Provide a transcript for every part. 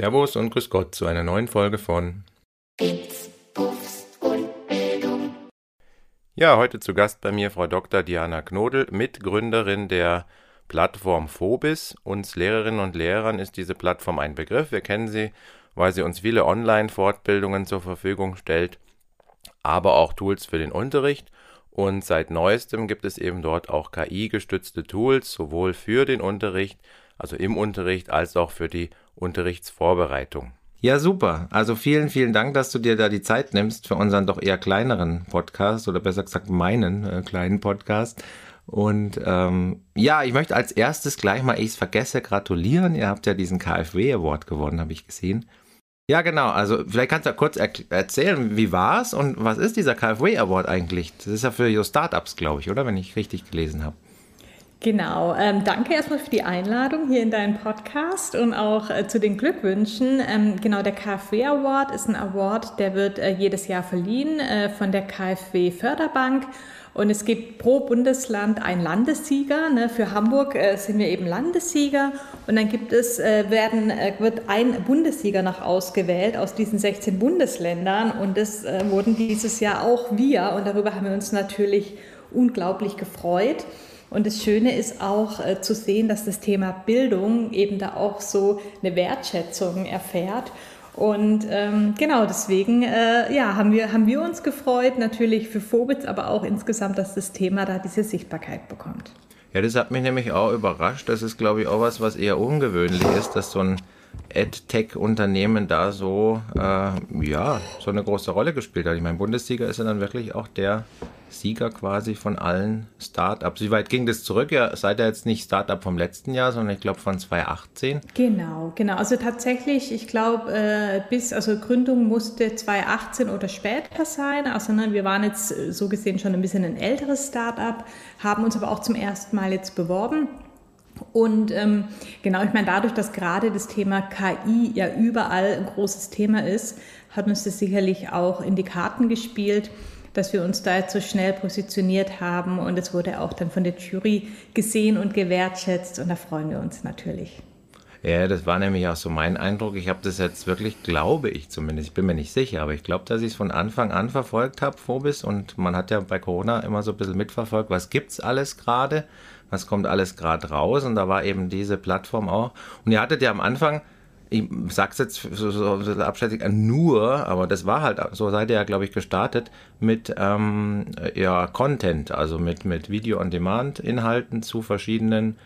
Servus und Grüß Gott zu einer neuen Folge von Bits, Puffs und Bildung. Ja, heute zu Gast bei mir Frau Dr. Diana Knodel, Mitgründerin der Plattform Phobis. Uns Lehrerinnen und Lehrern ist diese Plattform ein Begriff. Wir kennen sie, weil sie uns viele Online-Fortbildungen zur Verfügung stellt, aber auch Tools für den Unterricht. Und seit neuestem gibt es eben dort auch KI-gestützte Tools, sowohl für den Unterricht, also im Unterricht, als auch für die Unterrichtsvorbereitung. Ja, super. Also vielen, vielen Dank, dass du dir da die Zeit nimmst für unseren doch eher kleineren Podcast oder besser gesagt meinen äh, kleinen Podcast. Und ähm, ja, ich möchte als erstes gleich mal, ich vergesse, gratulieren. Ihr habt ja diesen KfW Award gewonnen, habe ich gesehen. Ja, genau. Also vielleicht kannst du ja kurz er erzählen, wie war es und was ist dieser KfW Award eigentlich? Das ist ja für Your Startups, glaube ich, oder? Wenn ich richtig gelesen habe. Genau, ähm, danke erstmal für die Einladung hier in deinen Podcast und auch äh, zu den Glückwünschen. Ähm, genau, der KfW Award ist ein Award, der wird äh, jedes Jahr verliehen äh, von der KfW Förderbank und es gibt pro Bundesland einen Landessieger. Ne? Für Hamburg äh, sind wir eben Landessieger und dann gibt es, äh, werden, äh, wird ein Bundessieger noch ausgewählt aus diesen 16 Bundesländern und das wurden dieses Jahr auch wir und darüber haben wir uns natürlich unglaublich gefreut. Und das Schöne ist auch äh, zu sehen, dass das Thema Bildung eben da auch so eine Wertschätzung erfährt. Und ähm, genau deswegen äh, ja, haben, wir, haben wir uns gefreut, natürlich für Phobitz, aber auch insgesamt, dass das Thema da diese Sichtbarkeit bekommt. Ja, das hat mich nämlich auch überrascht. Das ist, glaube ich, auch was, was eher ungewöhnlich ist, dass so ein AdTech-Unternehmen da so, äh, ja, so eine große Rolle gespielt hat. Ich meine, Bundessieger ist ja dann wirklich auch der Sieger quasi von allen Startups. Wie weit ging das zurück? Ihr seid ja jetzt nicht Startup vom letzten Jahr, sondern ich glaube von 2018. Genau, genau. Also tatsächlich, ich glaube, äh, bis, also Gründung musste 2018 oder später sein. Also ne, wir waren jetzt äh, so gesehen schon ein bisschen ein älteres Startup, haben uns aber auch zum ersten Mal jetzt beworben. Und ähm, genau, ich meine, dadurch, dass gerade das Thema KI ja überall ein großes Thema ist, hat uns das sicherlich auch in die Karten gespielt, dass wir uns da jetzt so schnell positioniert haben. Und es wurde auch dann von der Jury gesehen und gewertschätzt. Und da freuen wir uns natürlich. Ja, das war nämlich auch so mein Eindruck. Ich habe das jetzt wirklich, glaube ich zumindest, ich bin mir nicht sicher, aber ich glaube, dass ich es von Anfang an verfolgt habe, Phobis. Und man hat ja bei Corona immer so ein bisschen mitverfolgt, was gibt es alles gerade was kommt alles gerade raus und da war eben diese Plattform auch. Und ihr hattet ja am Anfang, ich sag's jetzt so, so, so abschätzig, nur, aber das war halt, so seid ihr ja, glaube ich, gestartet mit ähm, ja, Content, also mit, mit Video-on-Demand-Inhalten zu verschiedenen,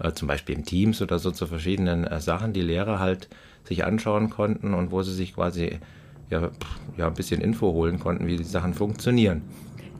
äh, zum Beispiel in Teams oder so, zu verschiedenen äh, Sachen, die Lehrer halt sich anschauen konnten und wo sie sich quasi ja, ja, ein bisschen Info holen konnten, wie die Sachen funktionieren.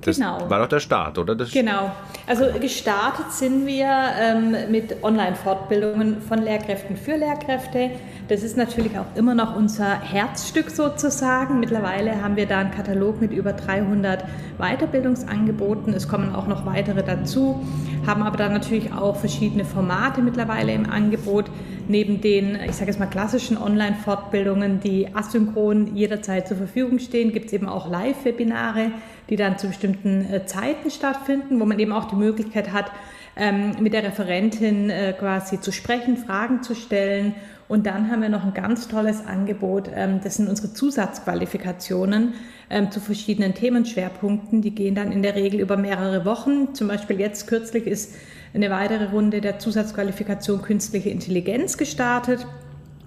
Das genau. war doch der Start, oder? Das genau. Also gestartet sind wir ähm, mit Online-Fortbildungen von Lehrkräften für Lehrkräfte. Das ist natürlich auch immer noch unser Herzstück sozusagen. Mittlerweile haben wir da einen Katalog mit über 300 Weiterbildungsangeboten. Es kommen auch noch weitere dazu, haben aber dann natürlich auch verschiedene Formate mittlerweile im Angebot. Neben den, ich sage jetzt mal, klassischen Online-Fortbildungen, die asynchron jederzeit zur Verfügung stehen, gibt es eben auch Live-Webinare, die dann zu bestimmten äh, Zeiten stattfinden, wo man eben auch die Möglichkeit hat, ähm, mit der Referentin äh, quasi zu sprechen, Fragen zu stellen. Und dann haben wir noch ein ganz tolles Angebot. Ähm, das sind unsere Zusatzqualifikationen ähm, zu verschiedenen Themenschwerpunkten. Die gehen dann in der Regel über mehrere Wochen. Zum Beispiel jetzt kürzlich ist eine weitere Runde der Zusatzqualifikation künstliche Intelligenz gestartet.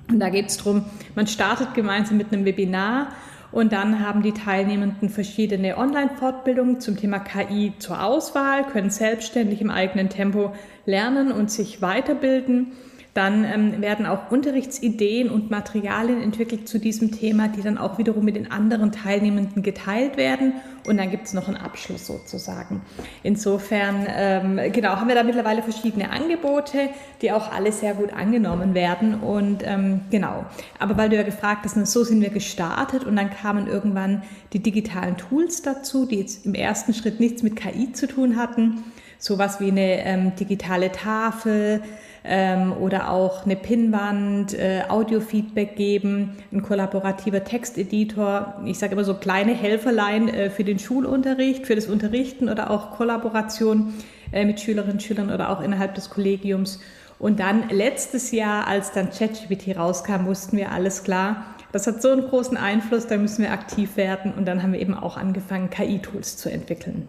Und da geht es darum, man startet gemeinsam mit einem Webinar und dann haben die Teilnehmenden verschiedene Online-Fortbildungen zum Thema KI zur Auswahl, können selbstständig im eigenen Tempo lernen und sich weiterbilden. Dann ähm, werden auch Unterrichtsideen und Materialien entwickelt zu diesem Thema, die dann auch wiederum mit den anderen Teilnehmenden geteilt werden. Und dann gibt es noch einen Abschluss sozusagen. Insofern, ähm, genau, haben wir da mittlerweile verschiedene Angebote, die auch alle sehr gut angenommen werden. Und ähm, genau, aber weil du ja gefragt hast, so sind wir gestartet und dann kamen irgendwann die digitalen Tools dazu, die jetzt im ersten Schritt nichts mit KI zu tun hatten. Sowas wie eine ähm, digitale Tafel, ähm, oder auch eine Pinnwand, äh, Audiofeedback geben, ein kollaborativer Texteditor. Ich sage immer so kleine Helferlein äh, für den Schulunterricht, für das Unterrichten oder auch Kollaboration äh, mit Schülerinnen und Schülern oder auch innerhalb des Kollegiums. Und dann letztes Jahr, als dann ChatGPT rauskam, wussten wir alles klar. Das hat so einen großen Einfluss, da müssen wir aktiv werden. Und dann haben wir eben auch angefangen, KI-Tools zu entwickeln.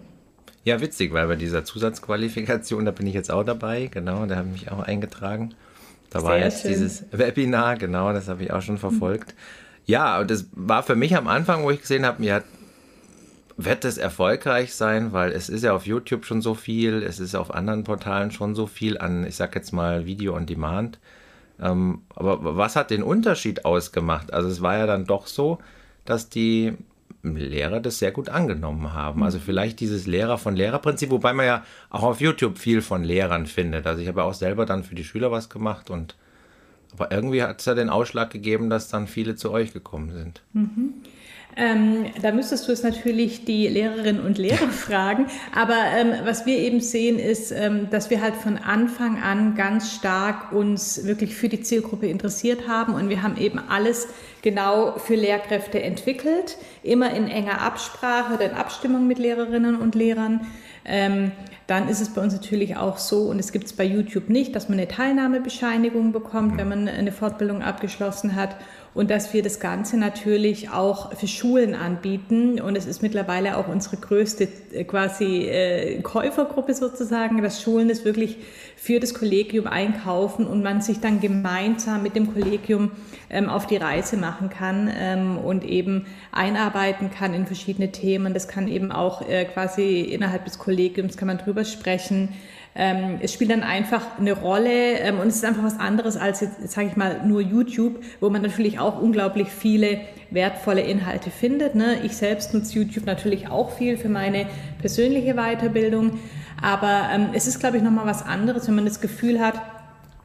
Ja, witzig, weil bei dieser Zusatzqualifikation, da bin ich jetzt auch dabei, genau, da habe ich mich auch eingetragen. Da war Sehr jetzt schön. dieses Webinar, genau, das habe ich auch schon verfolgt. Ja, und das war für mich am Anfang, wo ich gesehen habe, mir hat wird es erfolgreich sein, weil es ist ja auf YouTube schon so viel, es ist auf anderen Portalen schon so viel an, ich sag jetzt mal Video on Demand. Ähm, aber was hat den Unterschied ausgemacht? Also es war ja dann doch so, dass die Lehrer das sehr gut angenommen haben. Also vielleicht dieses Lehrer von Lehrer-Prinzip, wobei man ja auch auf YouTube viel von Lehrern findet. Also ich habe ja auch selber dann für die Schüler was gemacht und aber irgendwie hat es ja den Ausschlag gegeben, dass dann viele zu euch gekommen sind. Ähm, da müsstest du es natürlich die Lehrerinnen und Lehrer fragen. Aber ähm, was wir eben sehen, ist, ähm, dass wir halt von Anfang an ganz stark uns wirklich für die Zielgruppe interessiert haben. Und wir haben eben alles genau für Lehrkräfte entwickelt, immer in enger Absprache oder in Abstimmung mit Lehrerinnen und Lehrern. Ähm, dann ist es bei uns natürlich auch so, und es gibt es bei YouTube nicht, dass man eine Teilnahmebescheinigung bekommt, wenn man eine Fortbildung abgeschlossen hat. Und dass wir das Ganze natürlich auch für Schulen anbieten. Und es ist mittlerweile auch unsere größte äh, quasi äh, Käufergruppe sozusagen, dass Schulen es wirklich für das Kollegium einkaufen und man sich dann gemeinsam mit dem Kollegium ähm, auf die Reise machen kann ähm, und eben einarbeiten kann in verschiedene Themen. Das kann eben auch äh, quasi innerhalb des Kollegiums kann man drüber sprechen. Ähm, es spielt dann einfach eine Rolle ähm, und es ist einfach was anderes als jetzt, sage ich mal, nur YouTube, wo man natürlich auch unglaublich viele wertvolle Inhalte findet. Ne? Ich selbst nutze YouTube natürlich auch viel für meine persönliche Weiterbildung, aber ähm, es ist, glaube ich, nochmal was anderes, wenn man das Gefühl hat,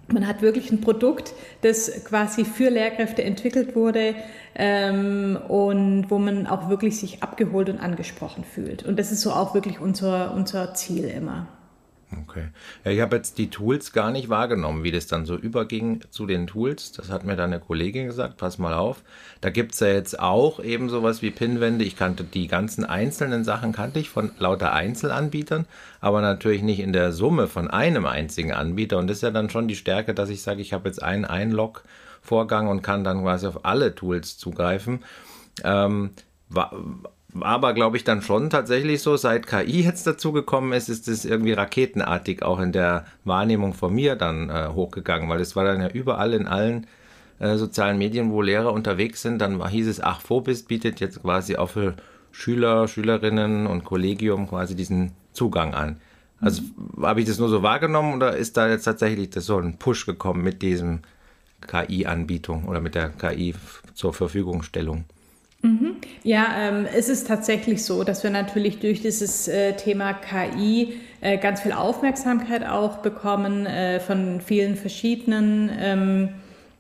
man hat wirklich ein Produkt, das quasi für Lehrkräfte entwickelt wurde ähm, und wo man auch wirklich sich abgeholt und angesprochen fühlt. Und das ist so auch wirklich unser, unser Ziel immer. Okay. Ja, ich habe jetzt die Tools gar nicht wahrgenommen, wie das dann so überging zu den Tools. Das hat mir dann eine Kollegin gesagt, pass mal auf. Da gibt's ja jetzt auch eben sowas wie Pinwände. Ich kannte die ganzen einzelnen Sachen, kannte ich von lauter Einzelanbietern, aber natürlich nicht in der Summe von einem einzigen Anbieter. Und das ist ja dann schon die Stärke, dass ich sage, ich habe jetzt einen Einlog-Vorgang und kann dann quasi auf alle Tools zugreifen. Ähm, war, aber, glaube ich, dann schon tatsächlich so, seit KI jetzt dazugekommen ist, ist es irgendwie raketenartig auch in der Wahrnehmung von mir dann äh, hochgegangen, weil es war dann ja überall in allen äh, sozialen Medien, wo Lehrer unterwegs sind, dann hieß es, ach, Phobis bietet jetzt quasi auch für Schüler, Schülerinnen und Kollegium quasi diesen Zugang an. Also habe ich das nur so wahrgenommen oder ist da jetzt tatsächlich das so ein Push gekommen mit diesem KI-Anbietung oder mit der KI zur Verfügungstellung? Ja, ähm, es ist tatsächlich so, dass wir natürlich durch dieses äh, Thema KI äh, ganz viel Aufmerksamkeit auch bekommen äh, von vielen verschiedenen, ähm,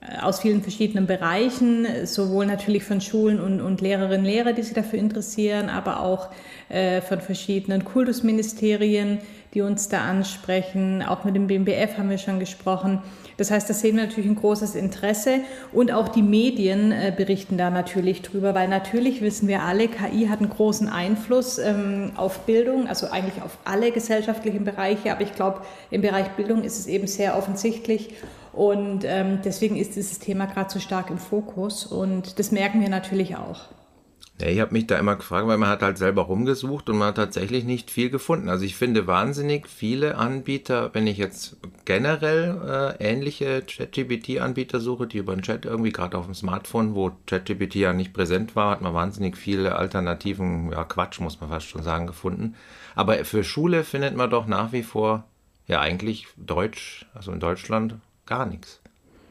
äh, aus vielen verschiedenen Bereichen, sowohl natürlich von Schulen und, und Lehrerinnen und Lehrer, die sich dafür interessieren, aber auch äh, von verschiedenen Kultusministerien, die uns da ansprechen. Auch mit dem BMBF haben wir schon gesprochen. Das heißt, da sehen wir natürlich ein großes Interesse und auch die Medien äh, berichten da natürlich drüber, weil natürlich wissen wir alle, KI hat einen großen Einfluss ähm, auf Bildung, also eigentlich auf alle gesellschaftlichen Bereiche, aber ich glaube, im Bereich Bildung ist es eben sehr offensichtlich und ähm, deswegen ist dieses Thema gerade so stark im Fokus und das merken wir natürlich auch. Ja, ich habe mich da immer gefragt, weil man hat halt selber rumgesucht und man hat tatsächlich nicht viel gefunden. Also ich finde wahnsinnig viele Anbieter, wenn ich jetzt generell äh, ähnliche ChatGPT-Anbieter suche, die über den Chat irgendwie gerade auf dem Smartphone, wo ChatGPT ja nicht präsent war, hat man wahnsinnig viele Alternativen, ja Quatsch muss man fast schon sagen, gefunden. Aber für Schule findet man doch nach wie vor ja eigentlich Deutsch, also in Deutschland gar nichts.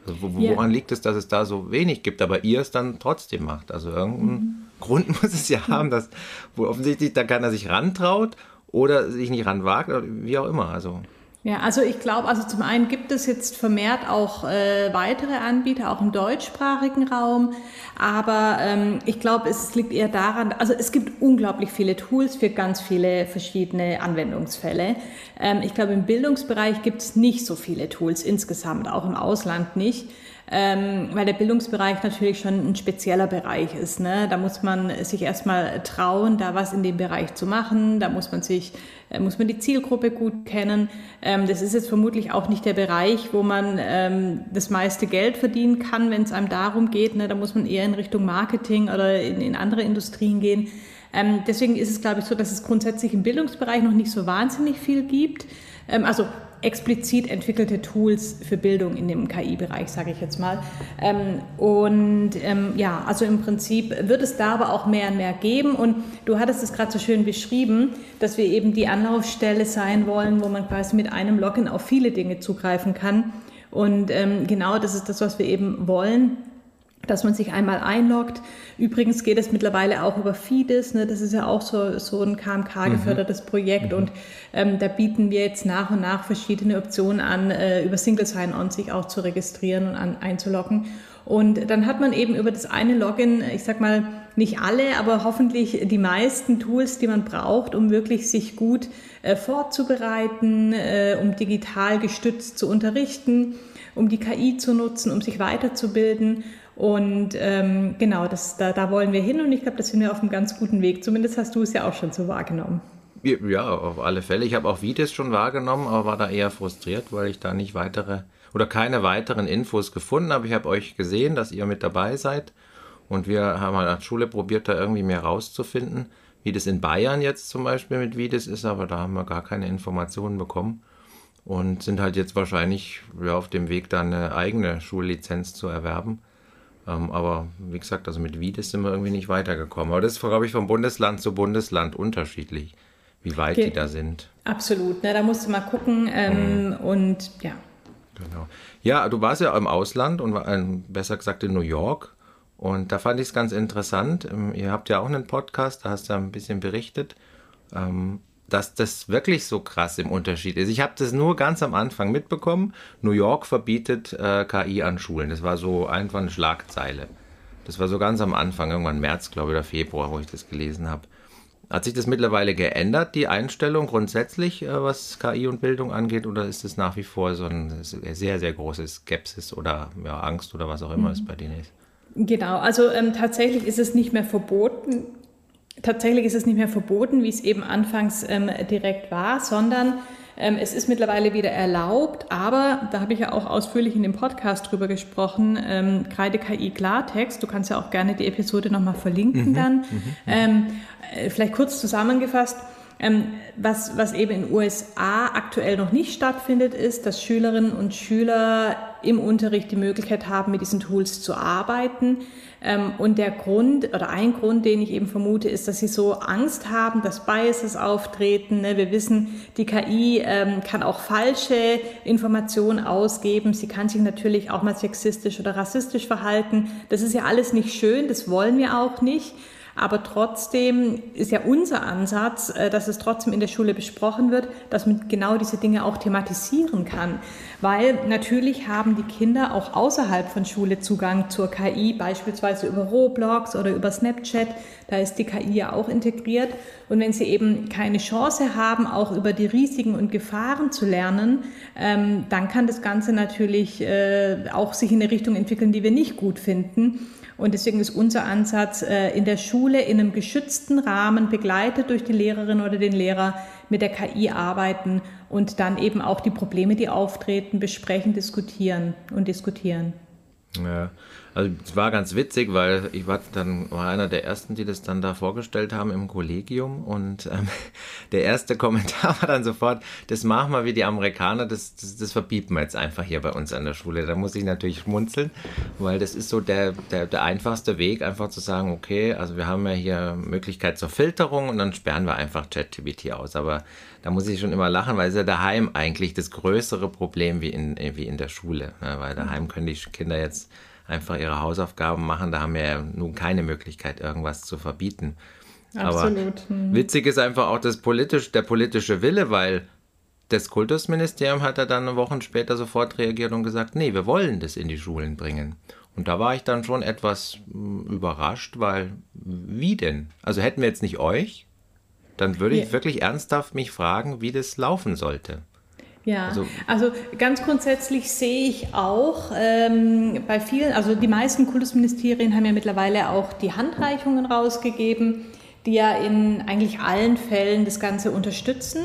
Also wo, Ja. woran liegt es, dass es da so wenig gibt, aber ihr es dann trotzdem macht? Also irgendeinen Grund muss es ja haben, dass wo offensichtlich da keiner sich rantraut oder sich nicht ranwagt oder wie auch immer. Also Ja, also ich glaube, also zum einen gibt es jetzt vermehrt auch äh, weitere Anbieter, auch im deutschsprachigen Raum, aber ähm, ich glaube, es liegt eher daran, also es gibt unglaublich viele Tools für ganz viele verschiedene Anwendungsfälle. Ähm, ich glaube, im Bildungsbereich gibt es nicht so viele Tools insgesamt, auch im Ausland nicht. Ähm, weil der Bildungsbereich natürlich schon ein spezieller Bereich ist. Ne? Da muss man sich erstmal trauen, da was in dem Bereich zu machen. Da muss man sich, äh, muss man die Zielgruppe gut kennen. Ähm, das ist jetzt vermutlich auch nicht der Bereich, wo man ähm, das meiste Geld verdienen kann, wenn es einem darum geht. Ne? Da muss man eher in Richtung Marketing oder in, in andere Industrien gehen. Ähm, deswegen ist es, glaube ich, so, dass es grundsätzlich im Bildungsbereich noch nicht so wahnsinnig viel gibt. Ähm, also explizit entwickelte Tools für Bildung in dem KI-Bereich, sage ich jetzt mal. Ähm, und ähm, ja, also im Prinzip wird es da aber auch mehr und mehr geben. Und du hattest es gerade so schön beschrieben, dass wir eben die Anlaufstelle sein wollen, wo man quasi mit einem Login auf viele Dinge zugreifen kann. Und ähm, genau das ist das, was wir eben wollen dass man sich einmal einloggt. Übrigens geht es mittlerweile auch über Fidis, ne? das ist ja auch so, so ein KMK-gefördertes mhm. Projekt mhm. und ähm, da bieten wir jetzt nach und nach verschiedene Optionen an, äh, über Single Sign-On sich auch zu registrieren und an, einzuloggen. Und dann hat man eben über das eine Login, ich sag mal, nicht alle, aber hoffentlich die meisten Tools, die man braucht, um wirklich sich gut äh, vorzubereiten, äh, um digital gestützt zu unterrichten, um die KI zu nutzen, um sich weiterzubilden. Und ähm, genau, das, da, da wollen wir hin und ich glaube, da sind wir auf einem ganz guten Weg. Zumindest hast du es ja auch schon so wahrgenommen. Ja, auf alle Fälle. Ich habe auch Vitis schon wahrgenommen, aber war da eher frustriert, weil ich da nicht weitere oder keine weiteren Infos gefunden habe. Ich habe euch gesehen, dass ihr mit dabei seid und wir haben halt als Schule probiert, da irgendwie mehr rauszufinden, wie das in Bayern jetzt zum Beispiel mit Vitis ist, aber da haben wir gar keine Informationen bekommen und sind halt jetzt wahrscheinlich ja, auf dem Weg, da eine eigene Schullizenz zu erwerben. Ähm, aber wie gesagt, also mit Wiedes sind wir irgendwie nicht weitergekommen. Aber das ist, glaube ich, von Bundesland zu Bundesland unterschiedlich, wie weit okay. die da sind. Absolut, ne, da musst du mal gucken ähm, mhm. und ja. Genau. Ja, du warst ja im Ausland und war, besser gesagt in New York. Und da fand ich es ganz interessant. Ähm, ihr habt ja auch einen Podcast, da hast du ein bisschen berichtet. Dass das wirklich so krass im Unterschied ist. Ich habe das nur ganz am Anfang mitbekommen. New York verbietet äh, KI an Schulen. Das war so einfach eine Schlagzeile. Das war so ganz am Anfang, irgendwann März, glaube ich, oder Februar, wo ich das gelesen habe. Hat sich das mittlerweile geändert, die Einstellung grundsätzlich, äh, was KI und Bildung angeht, oder ist es nach wie vor so ein sehr, sehr großes Skepsis oder ja, Angst oder was auch immer mhm. es bei denen ist? Genau, also ähm, tatsächlich ist es nicht mehr verboten, tatsächlich ist es nicht mehr verboten, wie es eben anfangs ähm, direkt war, sondern ähm, es ist mittlerweile wieder erlaubt, aber da habe ich ja auch ausführlich in dem Podcast drüber gesprochen, ähm, Kreide KI Klartext, du kannst ja auch gerne die Episode nochmal verlinken mhm, dann. Mhm, mhm. ähm, äh, vielleicht kurz zusammengefasst, ähm, was, was eben in den USA aktuell noch nicht stattfindet, ist, dass Schülerinnen und Schüler im Unterricht die Möglichkeit haben, mit diesen Tools zu arbeiten. Ähm, und der Grund oder ein Grund, den ich eben vermute, ist, dass sie so Angst haben, dass Biases auftreten. Ne? Wir wissen, die KI ähm, kann auch falsche Informationen ausgeben. Sie kann sich natürlich auch mal sexistisch oder rassistisch verhalten. Das ist ja alles nicht schön, das wollen wir auch nicht. Aber trotzdem ist ja unser Ansatz, äh, dass es trotzdem in der Schule besprochen wird, dass man genau diese Dinge auch thematisieren kann. Weil natürlich haben die Kinder auch außerhalb von Schule Zugang zur KI, beispielsweise über Roblox oder über Snapchat. Da ist die KI ja auch integriert. Und wenn sie eben keine Chance haben, auch über die Risiken und Gefahren zu lernen, ähm, dann kann das Ganze natürlich äh, auch sich in eine Richtung entwickeln, die wir nicht gut finden. Und deswegen ist unser Ansatz, äh, in der Schule in einem geschützten Rahmen, begleitet durch die Lehrerin oder den Lehrer, mit der KI arbeiten und dann eben auch die Probleme, die auftreten, besprechen, diskutieren und diskutieren. Ja, also es war ganz witzig, weil ich war dann war einer der ersten, die das dann da vorgestellt haben im Kollegium und ähm, der erste Kommentar war dann sofort, das machen wir wie die Amerikaner, das, das, das verbieten wir jetzt einfach hier bei uns an der Schule. Da muss ich natürlich schmunzeln, weil das ist so der, der, der einfachste Weg, einfach zu sagen, okay, also wir haben ja hier Möglichkeit zur Filterung und dann sperren wir einfach ChatGPT aus. Aber da muss ich schon immer lachen, weil es ja daheim eigentlich das größere Problem wie in, wie in der Schule. Ne? Weil daheim können die Kinder jetzt einfach ihre Hausaufgaben machen. Da haben wir ja nun keine Möglichkeit, irgendwas zu verbieten. Absolut. Aber hm. witzig ist einfach auch das politisch, der politische Wille, weil das Kultusministerium hat ja dann Wochen später sofort reagiert und gesagt, nee, wir wollen das in die Schulen bringen. Und da war ich dann schon etwas hm, überrascht, weil wie denn? Also hätten wir jetzt nicht euch, dann würde ich wirklich ernsthaft mich fragen, wie das laufen sollte. Ja, also, also, ganz grundsätzlich sehe ich auch ähm, bei vielen, also die meisten Kultusministerien haben ja mittlerweile auch die Handreichungen rausgegeben, die ja in eigentlich allen Fällen das Ganze unterstützen.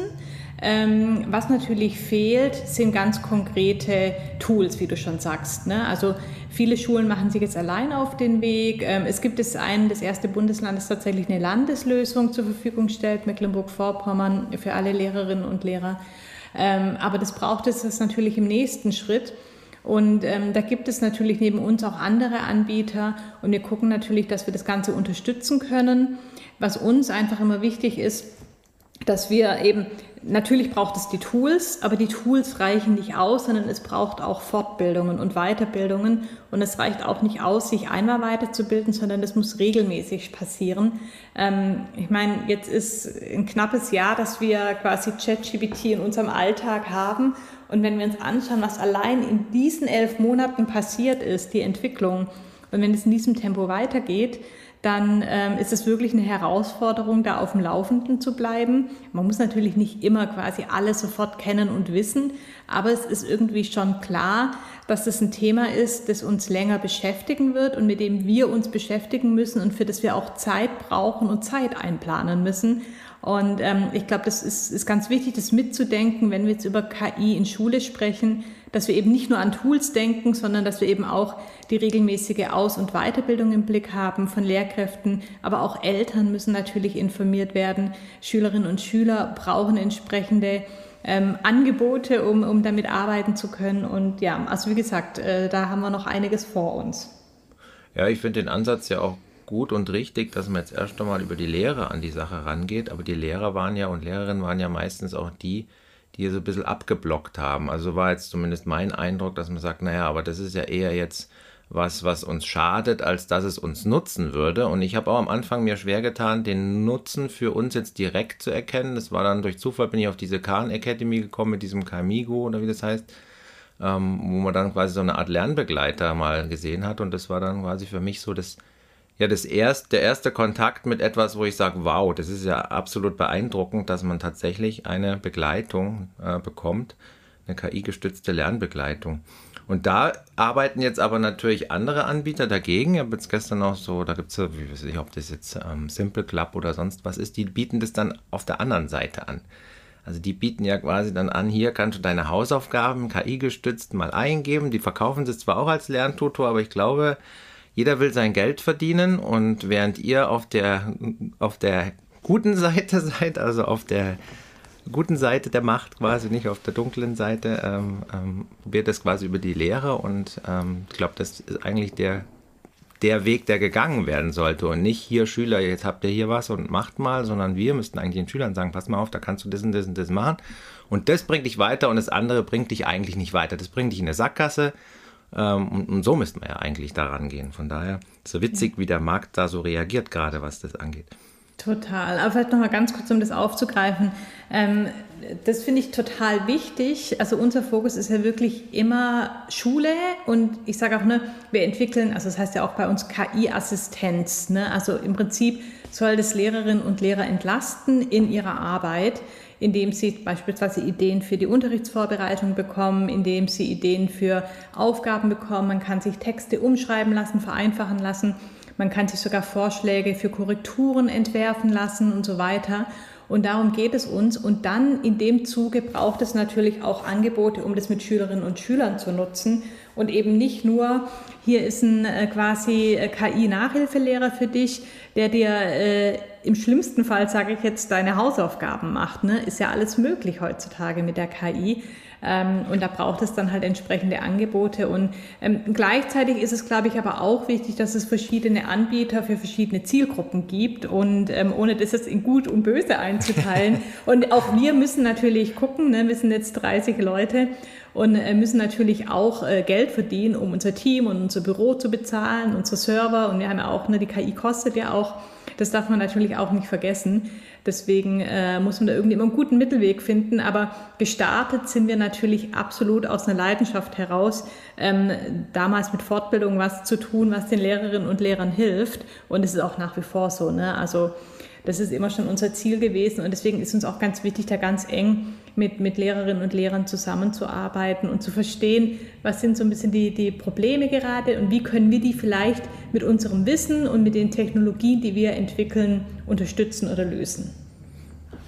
Ähm, was natürlich fehlt, sind ganz konkrete Tools, wie du schon sagst. Ne? Also viele Schulen machen sich jetzt allein auf den Weg. Ähm, es gibt es einen, das erste Bundesland, das tatsächlich eine Landeslösung zur Verfügung stellt, Mecklenburg-Vorpommern, für alle Lehrerinnen und Lehrer. Ähm, aber das braucht es natürlich im nächsten Schritt. Und ähm, da gibt es natürlich neben uns auch andere Anbieter und wir gucken natürlich, dass wir das Ganze unterstützen können. Was uns einfach immer wichtig ist, dass wir eben Natürlich braucht es die Tools, aber die Tools reichen nicht aus, sondern es braucht auch Fortbildungen und Weiterbildungen. Und es reicht auch nicht aus, sich einmal weiterzubilden, sondern es muss regelmäßig passieren. Ähm, ich meine, jetzt ist ein knappes Jahr, dass wir quasi ChatGPT in unserem Alltag haben. Und wenn wir uns anschauen, was allein in diesen elf Monaten passiert ist, die Entwicklung, und wenn es in diesem Tempo weitergeht, dann ähm, ist es wirklich eine Herausforderung, da auf dem Laufenden zu bleiben. Man muss natürlich nicht immer quasi alles sofort kennen und wissen, aber es ist irgendwie schon klar, dass das ein Thema ist, das uns länger beschäftigen wird und mit dem wir uns beschäftigen müssen und für das wir auch Zeit brauchen und Zeit einplanen müssen. Und ähm, ich glaube, das ist, ist ganz wichtig, das mitzudenken, wenn wir jetzt über KI in Schule sprechen, dass wir eben nicht nur an Tools denken, sondern dass wir eben auch die regelmäßige Aus- und Weiterbildung im Blick haben von Lehrkräften, aber auch Eltern müssen natürlich informiert werden. Schülerinnen und Schüler brauchen entsprechende ähm, Angebote, um, um damit arbeiten zu können. Und ja, also wie gesagt, äh, da haben wir noch einiges vor uns. Ja, ich finde den Ansatz ja auch gut und richtig, dass man jetzt erst einmal über die Lehre an die Sache rangeht. Aber die Lehrer waren ja und Lehrerinnen waren ja meistens auch die, die so ein bisschen abgeblockt haben. Also war jetzt zumindest mein Eindruck, dass man sagt, naja, aber das ist ja eher jetzt was, was uns schadet, als dass es uns nutzen würde. Und ich habe auch am Anfang mir schwer getan, den Nutzen für uns jetzt direkt zu erkennen. Das war dann durch Zufall, bin ich auf diese Khan Academy gekommen mit diesem Kamigo oder wie das heißt, ähm, wo man dann quasi so eine Art Lernbegleiter mal gesehen hat. Und das war dann quasi für mich so das, ja, das erst, der erste Kontakt mit etwas, wo ich sage, wow, das ist ja absolut beeindruckend, dass man tatsächlich eine Begleitung äh, bekommt, eine KI-gestützte Lernbegleitung. Und da arbeiten jetzt aber natürlich andere Anbieter dagegen. Ich habe jetzt gestern noch so, da gibt es wie weiß ich, ob das jetzt ähm, Simple Club oder sonst was ist, die bieten das dann auf der anderen Seite an. Also die bieten ja quasi dann an, hier kannst du deine Hausaufgaben KI-gestützt mal eingeben. Die verkaufen es zwar auch als Lerntutor, aber ich glaube, jeder will sein Geld verdienen und während ihr auf der, auf der guten Seite seid, also auf der guten Seite der Macht quasi, nicht auf der dunklen Seite, ähm, ähm, probiert das quasi über die Lehre und ähm, ich glaube, das ist eigentlich der, der Weg, der gegangen werden sollte und nicht hier Schüler, jetzt habt ihr hier was und macht mal, sondern wir müssten eigentlich den Schülern sagen, pass mal auf, da kannst du das und das und das machen und das bringt dich weiter und das andere bringt dich eigentlich nicht weiter, das bringt dich in eine Sackgasse und, und, so müssten wir ja eigentlich daran gehen. Von daher es witzig, wie der Markt da so reagiert, gerade was das angeht. Total. Aber vielleicht nochmal ganz kurz, um das aufzugreifen. Ähm, das finde ich total wichtig. Also unser Fokus ist ja wirklich immer Schule und ich sage auch, ne, wir entwickeln, also das heißt ja auch bei uns KI-Assistenz. Ne? Also im Prinzip soll das Lehrerinnen und Lehrer entlasten in ihrer Arbeit, indem sie beispielsweise Ideen für die Unterrichtsvorbereitung bekommen, indem sie Ideen für Aufgaben bekommen. Man kann sich Texte umschreiben lassen, vereinfachen lassen. Man kann sich sogar Vorschläge für Korrekturen entwerfen lassen und so weiter. Und darum geht es uns. Und dann in dem Zuge braucht es natürlich auch Angebote, um das mit Schülerinnen und Schülern zu nutzen. Und eben nicht nur, hier ist ein äh, quasi äh, KI-Nachhilfelehrer für dich, der dir äh, im schlimmsten Fall, sage ich jetzt, deine Hausaufgaben macht. Ne? Ist ja alles möglich heutzutage mit der KI. Ähm, und da braucht es dann halt entsprechende Angebote. Und ähm, gleichzeitig ist es, glaube ich, aber auch wichtig, dass es verschiedene Anbieter für verschiedene Zielgruppen gibt. Und ähm, ohne das jetzt in gut und böse einzuteilen. und auch wir müssen natürlich gucken, ne? wir sind jetzt 30 Leute und äh, müssen natürlich auch äh, Geld verdienen, um unser Team und unser Büro zu bezahlen, unsere Server. Und wir haben ja auch, ne, die KI kostet ja auch. Das darf man natürlich auch nicht vergessen. Deswegen äh, muss man da irgendwie immer einen guten Mittelweg finden. Aber gestartet sind wir natürlich absolut aus einer Leidenschaft heraus, ähm, damals mit Fortbildung was zu tun, was den Lehrerinnen und Lehrern hilft. Und es ist auch nach wie vor so. Ne? Also das ist immer schon unser Ziel gewesen und deswegen ist uns auch ganz wichtig, da ganz eng mit, mit Lehrerinnen und Lehrern zusammenzuarbeiten und zu verstehen, was sind so ein bisschen die, die Probleme gerade und wie können wir die vielleicht mit unserem Wissen und mit den Technologien, die wir entwickeln, unterstützen oder lösen.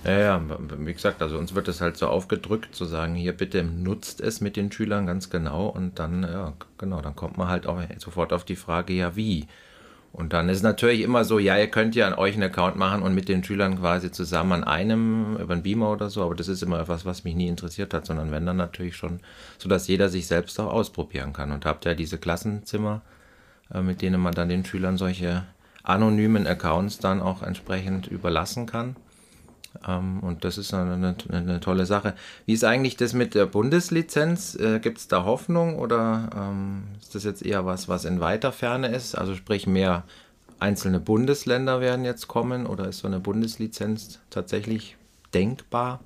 Ja, ja, wie gesagt, also uns wird es halt so aufgedrückt, zu sagen, hier bitte nutzt es mit den Schülern ganz genau und dann, ja, genau, dann kommt man halt auch sofort auf die Frage, ja, wie? Und dann ist natürlich immer so, ja, ihr könnt ja an euch einen Account machen und mit den Schülern quasi zusammen an einem, über einen Beamer oder so, aber das ist immer etwas, was mich nie interessiert hat, sondern wenn dann natürlich schon, so dass jeder sich selbst auch ausprobieren kann. Und habt ja diese Klassenzimmer, äh, mit denen man dann den Schülern solche anonymen Accounts dann auch entsprechend überlassen kann. Ähm, und das ist eine, eine, eine, tolle Sache. Wie ist eigentlich das mit der Bundeslizenz? Äh, Gibt es da Hoffnung oder ähm, ist das jetzt eher was, was in weiter Ferne ist? Also sprich mehr einzelne Bundesländer werden jetzt kommen oder ist so eine Bundeslizenz tatsächlich denkbar?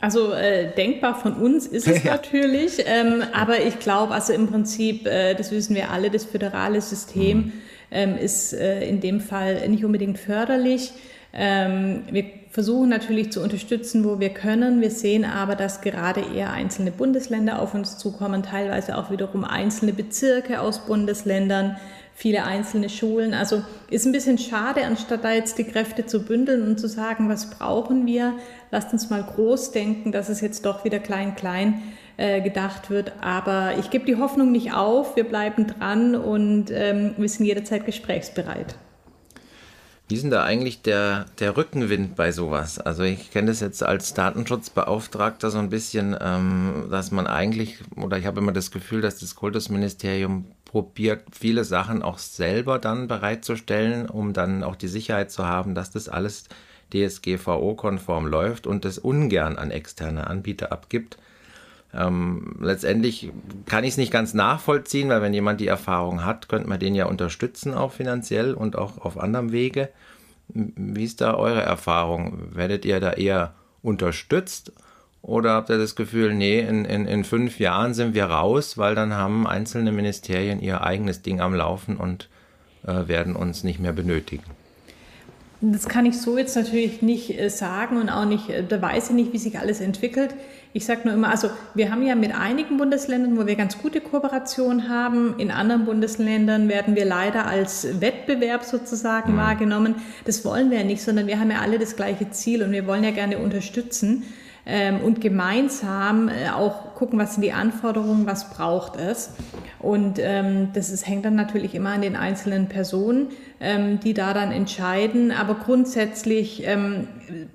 Also äh, denkbar von uns ist es ja. natürlich, ähm, aber ich glaube, also im Prinzip, äh, das wissen wir alle, das föderale System mhm. ähm, ist äh, in dem Fall nicht unbedingt förderlich. Ähm, wir versuchen natürlich zu unterstützen, wo wir können. Wir sehen aber, dass gerade eher einzelne Bundesländer auf uns zukommen, teilweise auch wiederum einzelne Bezirke aus Bundesländern, viele einzelne Schulen. Also ist ein bisschen schade, anstatt da jetzt die Kräfte zu bündeln und zu sagen, was brauchen wir, lasst uns mal groß denken, dass es jetzt doch wieder klein, klein äh, gedacht wird. Aber ich gebe die Hoffnung nicht auf, wir bleiben dran und ähm, wir sind jederzeit gesprächsbereit. Wie ist denn da eigentlich der, der Rückenwind bei sowas? Also ich kenne das jetzt als Datenschutzbeauftragter so ein bisschen, ähm, dass man eigentlich, oder ich habe immer das Gefühl, dass das Kultusministerium probiert, viele Sachen auch selber dann bereitzustellen, um dann auch die Sicherheit zu haben, dass das alles DSGVO-konform läuft und das ungern an externe Anbieter abgibt. Ähm, letztendlich kann ich es nicht ganz nachvollziehen, weil wenn jemand die Erfahrung hat, könnte man den ja unterstützen, auch finanziell und auch auf anderem Wege. Wie ist da eure Erfahrung? Werdet ihr da eher unterstützt oder habt ihr das Gefühl, nee, in, in, in fünf Jahren sind wir raus, weil dann haben einzelne Ministerien ihr eigenes Ding am Laufen und äh, werden uns nicht mehr benötigen? Das kann ich so jetzt natürlich nicht äh, sagen und auch nicht, äh, da weiß ich nicht, wie sich alles entwickelt. Ich sage nur immer, also wir haben ja mit einigen Bundesländern, wo wir ganz gute Kooperation haben. In anderen Bundesländern werden wir leider als Wettbewerb sozusagen mhm. wahrgenommen. Das wollen wir ja nicht, sondern wir haben ja alle das gleiche Ziel und wir wollen ja gerne unterstützen ähm, und gemeinsam äh, auch gucken, was sind die Anforderungen, was braucht es. Und ähm, das ist, hängt dann natürlich immer an den einzelnen Personen, ähm, die da dann entscheiden. Aber grundsätzlich ähm,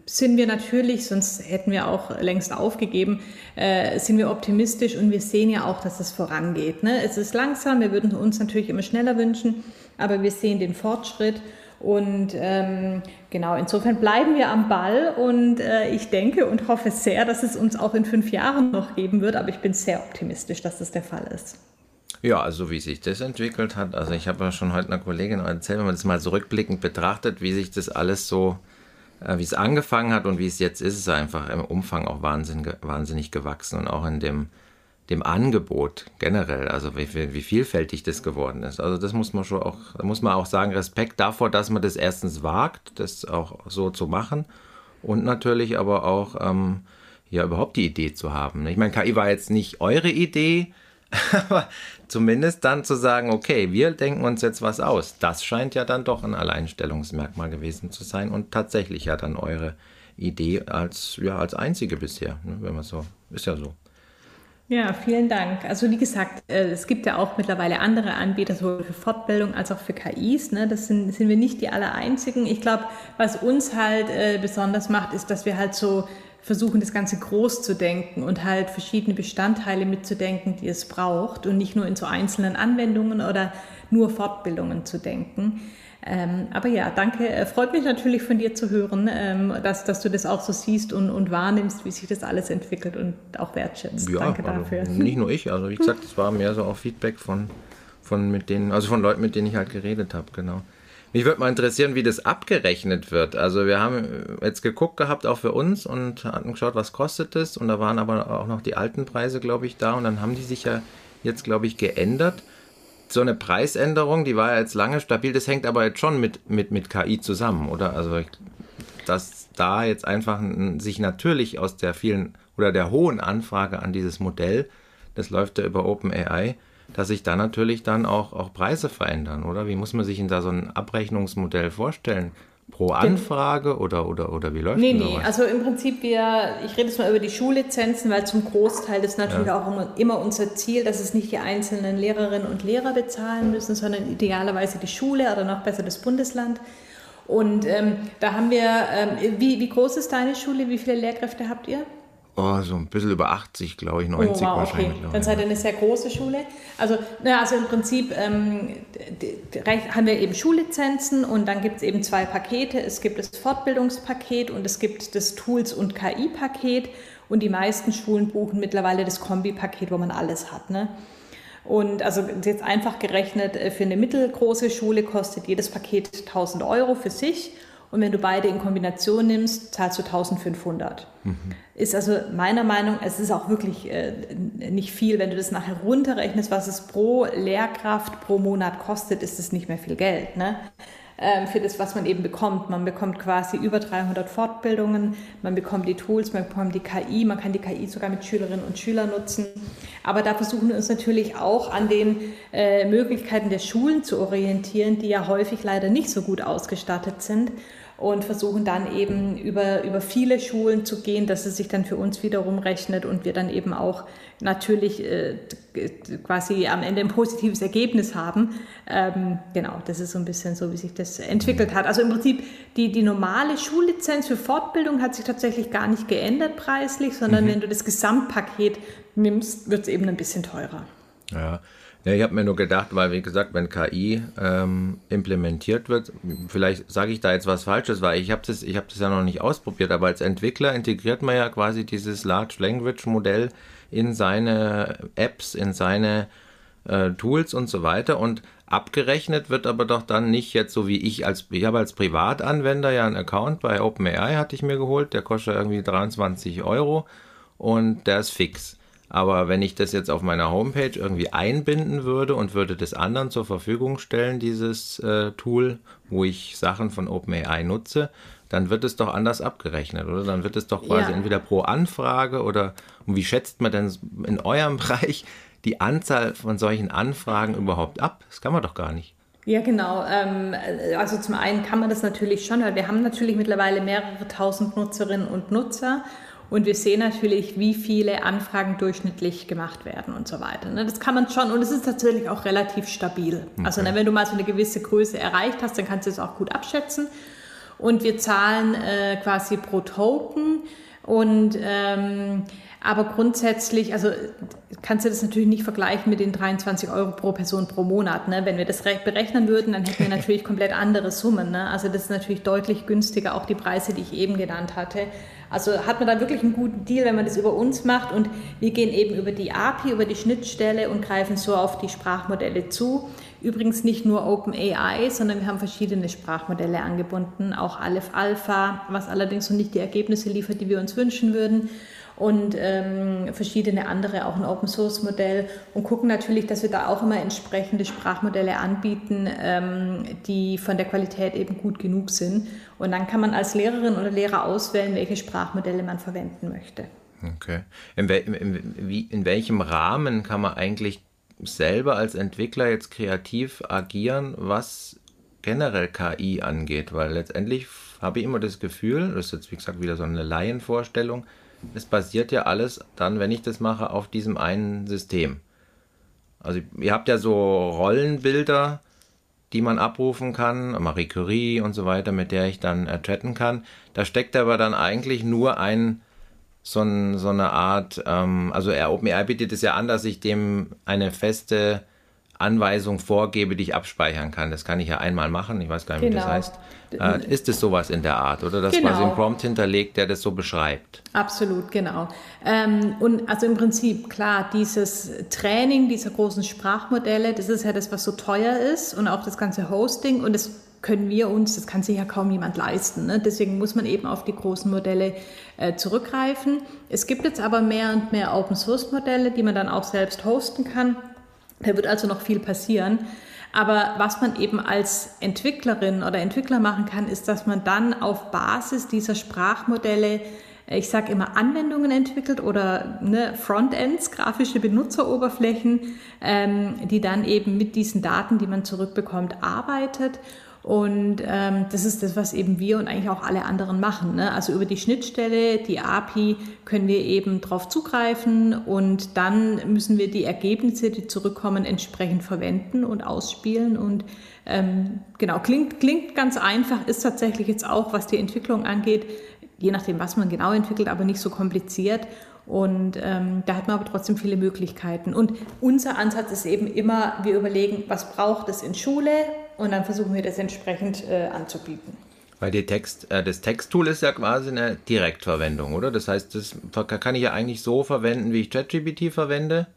sind wir natürlich, sonst hätten wir auch längst aufgegeben, äh, sind wir optimistisch und wir sehen ja auch, dass es vorangeht. Ne? Es ist langsam, wir würden uns natürlich immer schneller wünschen, aber wir sehen den Fortschritt. Und ähm, genau, insofern bleiben wir am Ball und äh, ich denke und hoffe sehr, dass es uns auch in fünf Jahren noch geben wird, aber ich bin sehr optimistisch, dass das der Fall ist. Ja, also wie sich das entwickelt hat, also ich habe ja schon heute einer Kollegin erzählt, wenn man das mal zurückblickend betrachtet, wie sich das alles so, äh, wie es angefangen hat und wie es jetzt ist, ist einfach im Umfang auch wahnsinnig, wahnsinnig gewachsen und auch in dem dem Angebot generell, also wie, wie, vielfältig das geworden ist. Also das muss man schon auch, muss man auch sagen, Respekt davor, dass man das erstens wagt, das auch so zu machen und natürlich aber auch ähm, ja überhaupt die Idee zu haben. Ich meine, KI war jetzt nicht eure Idee, aber zumindest dann zu sagen, okay, wir denken uns jetzt was aus. Das scheint ja dann doch ein Alleinstellungsmerkmal gewesen zu sein und tatsächlich ja dann eure Idee als ja als einzige bisher, ne, wenn man so ist ja so. Ja, vielen Dank. Also wie gesagt, äh, es gibt ja auch mittlerweile andere Anbieter, sowohl für Fortbildung als auch für KIs. Ne? Das sind, sind wir nicht die aller einzigen. Ich glaube, was uns halt äh, besonders macht, ist, dass wir halt so versuchen, das Ganze groß zu denken und halt verschiedene Bestandteile mitzudenken, die es braucht und nicht nur in so einzelnen Anwendungen oder nur Fortbildungen zu denken. Ähm, aber ja, danke. Äh, freut mich natürlich von dir zu hören, ähm, dass, dass du das auch so siehst und, und wahrnimmst, wie sich das alles entwickelt und auch wertschätzt. Ja, danke also dafür. Nicht nur ich, also wie gesagt, es war mehr so auch Feedback von, von mit denen, also von Leuten, mit denen ich halt geredet habe, genau. Mich würde mal interessieren, wie das abgerechnet wird. Also wir haben jetzt geguckt gehabt, auch für uns, und hatten geschaut, was kostet es. Und da waren aber auch noch die alten Preise, glaube ich, da. Und dann haben die sich ja jetzt, glaube ich, geändert so eine Preisänderung, die war ja jetzt lange stabil, das hängt aber jetzt schon mit, mit, mit KI zusammen, oder? Also dass da jetzt einfach sich natürlich aus der vielen oder der hohen Anfrage an dieses Modell, das läuft ja über OpenAI, dass sich da natürlich dann auch, auch Preise verändern, oder? Wie muss man sich denn da so ein Abrechnungsmodell vorstellen? Pro Anfrage oder, oder, oder wie läuft Nee, denn nee, sowas? also im Prinzip, wir, ich rede jetzt mal über die Schullizenzen, weil zum Großteil das natürlich auch immer, immer unser Ziel, dass es nicht die einzelnen Lehrerinnen und Lehrer bezahlen müssen, sondern idealerweise die Schule oder noch besser das Bundesland. Und ähm, da haben wir, ähm, wie, wie groß ist deine Schule? Wie viele Lehrkräfte habt ihr? Oh, so ein bisschen über 80, glaube ich, 90 oh, wow, wahrscheinlich. okay. Dann seid ihr eine sehr große Schule. Also, na, also im Prinzip ähm, haben wir eben Schullizenzen und dann gibt es eben zwei Pakete. Es gibt das Fortbildungspaket und es gibt das Tools- und KI-Paket. Und die meisten Schulen buchen mittlerweile das Kombi-Paket, wo man alles hat. Ne? Und also jetzt einfach gerechnet, äh, für eine mittelgroße Schule kostet jedes Paket 1000 Euro für sich. Und wenn du beide in Kombination nimmst, zahlst du 1500. Ist also meiner Meinung, es ist auch wirklich äh, nicht viel. Wenn du das nachher runterrechnest, was es pro Lehrkraft pro Monat kostet, ist es nicht mehr viel Geld. Ne? Ähm, für das, was man eben bekommt. Man bekommt quasi über 300 Fortbildungen, man bekommt die Tools, man bekommt die KI, man kann die KI sogar mit Schülerinnen und Schülern nutzen. Aber da versuchen wir uns natürlich auch an den äh, Möglichkeiten der Schulen zu orientieren, die ja häufig leider nicht so gut ausgestattet sind und versuchen dann eben über, über viele Schulen zu gehen, dass es sich dann für uns wiederum rechnet und wir dann eben auch natürlich äh, quasi am Ende ein positives Ergebnis haben. Ähm, genau, das ist so ein bisschen so, wie sich das entwickelt hat. Also im Prinzip die, die normale Schullizenz für Fortbildung hat sich tatsächlich gar nicht geändert preislich, sondern wenn du das Gesamtpaket nimmst, wird es eben ein bisschen teurer. Ja. Ja, ich habe mir nur gedacht, weil wie gesagt, wenn KI ähm, implementiert wird, vielleicht sage ich da jetzt was Falsches, weil ich habe das, ich habe das ja noch nicht ausprobiert, aber als Entwickler integriert man ja quasi dieses Large Language Modell in seine Apps, in seine äh, Tools und so weiter und abgerechnet wird aber doch dann nicht jetzt so wie ich als ich habe als Privatanwender ja einen Account bei OpenAI hatte ich mir geholt, der kostet irgendwie 23 Euro und der ist fix. Aber wenn ich das jetzt auf meiner Homepage irgendwie einbinden würde und würde das anderen zur Verfügung stellen, dieses äh, Tool, wo ich Sachen von OpenAI nutze, dann wird es doch anders abgerechnet, oder? Dann wird es doch quasi Ja. entweder pro Anfrage oder und wie schätzt man denn in eurem Bereich die Anzahl von solchen Anfragen überhaupt ab? Das kann man doch gar nicht. Ja, genau. Ähm, also zum einen kann man das natürlich schon, weil wir haben natürlich mittlerweile mehrere tausend Nutzerinnen und Nutzer und wir sehen natürlich, wie viele Anfragen durchschnittlich gemacht werden und so weiter. ne? Das kann man schon und es ist tatsächlich auch relativ stabil. Also ne, wenn du mal so eine gewisse Größe erreicht hast, dann kannst du es auch gut abschätzen. Und wir zahlen äh, quasi pro Token und ähm, aber grundsätzlich, also kannst du das natürlich nicht vergleichen mit den 23 Euro pro Person pro Monat. Ne? Wenn wir das re- berechnen würden, dann hätten wir natürlich komplett andere Summen. Ne? Also das ist natürlich deutlich günstiger, auch die Preise, die ich eben genannt hatte. Also hat man da wirklich einen guten Deal, wenn man das über uns macht? Und wir gehen eben über die API, über die Schnittstelle und greifen so auf die Sprachmodelle zu. Übrigens nicht nur OpenAI, sondern wir haben verschiedene Sprachmodelle angebunden, auch Aleph Alpha, was allerdings noch nicht die Ergebnisse liefert, die wir uns wünschen würden und ähm, verschiedene andere, auch ein Open Source Modell und gucken natürlich, dass wir da auch immer entsprechende Sprachmodelle anbieten, ähm, die von der Qualität eben gut genug sind. Und dann kann man als Lehrerin oder Lehrer auswählen, welche Sprachmodelle man verwenden möchte. Okay. In, wel, in, in welchem Rahmen kann man eigentlich selber als Entwickler jetzt kreativ agieren, was generell KI angeht? Weil letztendlich habe ich immer das Gefühl, das ist jetzt wie gesagt wieder so eine Laienvorstellung, es basiert ja alles dann, wenn ich das mache, auf diesem einen System. Also ihr habt ja so Rollenbilder, die man abrufen kann, Marie Curie und so weiter, mit der ich dann äh, chatten kann. Da steckt aber dann eigentlich nur ein so, ein, so eine Art, ähm, also OpenAI bietet es ja an, dass ich dem eine feste Anweisung vorgebe, die ich abspeichern kann. Das kann ich ja einmal machen, ich weiß gar nicht, wie das Genau. heißt. Äh, ist es sowas in der Art, oder? Dass Genau. quasi ein Prompt hinterlegt, der das so beschreibt. Absolut, genau. Ähm, und also im Prinzip, klar, dieses Training dieser großen Sprachmodelle, das ist ja das, was so teuer ist und auch das ganze Hosting und das können wir uns, das kann sich ja kaum jemand leisten. Ne? Deswegen muss man eben auf die großen Modelle äh, zurückgreifen. Es gibt jetzt aber mehr und mehr Open Source Modelle, die man dann auch selbst hosten kann. Da wird also noch viel passieren. Aber was man eben als Entwicklerin oder Entwickler machen kann, ist, dass man dann auf Basis dieser Sprachmodelle ich sage immer Anwendungen entwickelt oder ne, Frontends, grafische Benutzeroberflächen, ähm, die dann eben mit diesen Daten, die man zurückbekommt, arbeitet. Und ähm, das ist das, was eben wir und eigentlich auch alle anderen machen. Ne? Also über die Schnittstelle, die API, können wir eben darauf zugreifen und dann müssen wir die Ergebnisse, die zurückkommen, entsprechend verwenden und ausspielen. Und ähm, genau, klingt, klingt ganz einfach, ist tatsächlich jetzt auch, was die Entwicklung angeht, je nachdem, was man genau entwickelt, aber nicht so kompliziert. Und ähm, da hat man aber trotzdem viele Möglichkeiten. Und unser Ansatz ist eben immer, wir überlegen, was braucht es in Schule und dann versuchen wir das entsprechend äh, anzubieten. Weil die Text, äh, das Texttool ist ja quasi eine Direktverwendung, oder? Das heißt, das kann ich ja eigentlich so verwenden, wie ich ChatGPT verwende.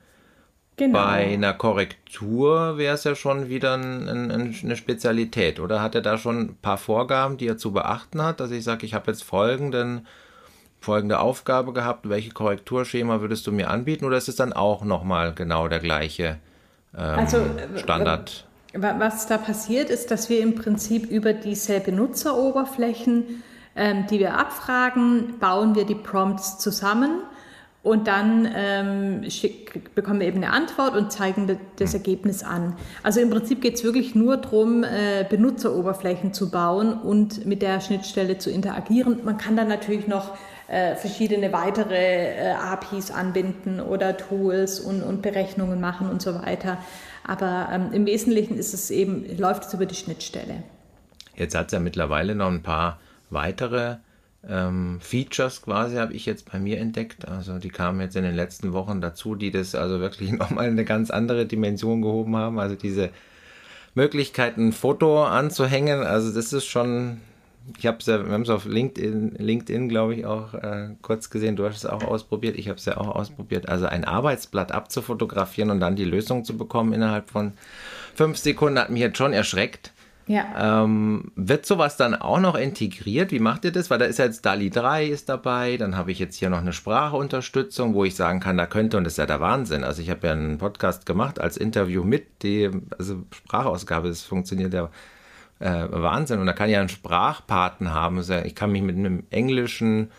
Genau. Bei einer Korrektur wäre es ja schon wieder ein, ein, eine Spezialität, oder? Hat er da schon ein paar Vorgaben, die er zu beachten hat, dass ich sage, ich habe jetzt folgenden, folgende Aufgabe gehabt, welche Korrekturschema würdest du mir anbieten, oder ist es dann auch nochmal genau der gleiche ähm, also, äh, Standard? Was da passiert, ist, dass wir im Prinzip über diese Benutzeroberflächen, ähm, die wir abfragen, bauen wir die Prompts zusammen und dann ähm, schick, bekommen wir eben eine Antwort und zeigen das Ergebnis an. Also im Prinzip geht es wirklich nur darum, äh, Benutzeroberflächen zu bauen und mit der Schnittstelle zu interagieren. Man kann dann natürlich noch äh, verschiedene weitere äh, APIs anbinden oder Tools und, und, Berechnungen machen und so weiter. Aber ähm, im Wesentlichen ist es eben, läuft es über die Schnittstelle. Jetzt hat es ja mittlerweile noch ein paar weitere ähm, Features quasi habe ich jetzt bei mir entdeckt. Also die kamen jetzt in den letzten Wochen dazu, die das also wirklich nochmal eine ganz andere Dimension gehoben haben. Also diese Möglichkeit, ein Foto anzuhängen, also das ist schon, ich habe es ja, wir haben es auf LinkedIn, LinkedIn glaube ich auch äh, kurz gesehen, du hast es auch ausprobiert, ich habe es ja auch ausprobiert, also ein Arbeitsblatt abzufotografieren und dann die Lösung zu bekommen innerhalb von fünf Sekunden hat mich jetzt schon erschreckt. Ja. Ähm, wird sowas dann auch noch integriert? Wie macht ihr das? Weil da ist ja jetzt DALI 3 ist dabei, dann habe ich jetzt hier noch eine Sprachunterstützung, wo ich sagen kann, da könnte, und das ist ja der Wahnsinn. Also ich habe ja einen Podcast gemacht als Interview mit dem, also Sprachausgabe, das funktioniert ja äh, Wahnsinn. Und da kann ich ja einen Sprachpaten haben. Ich kann mich mit einem englischen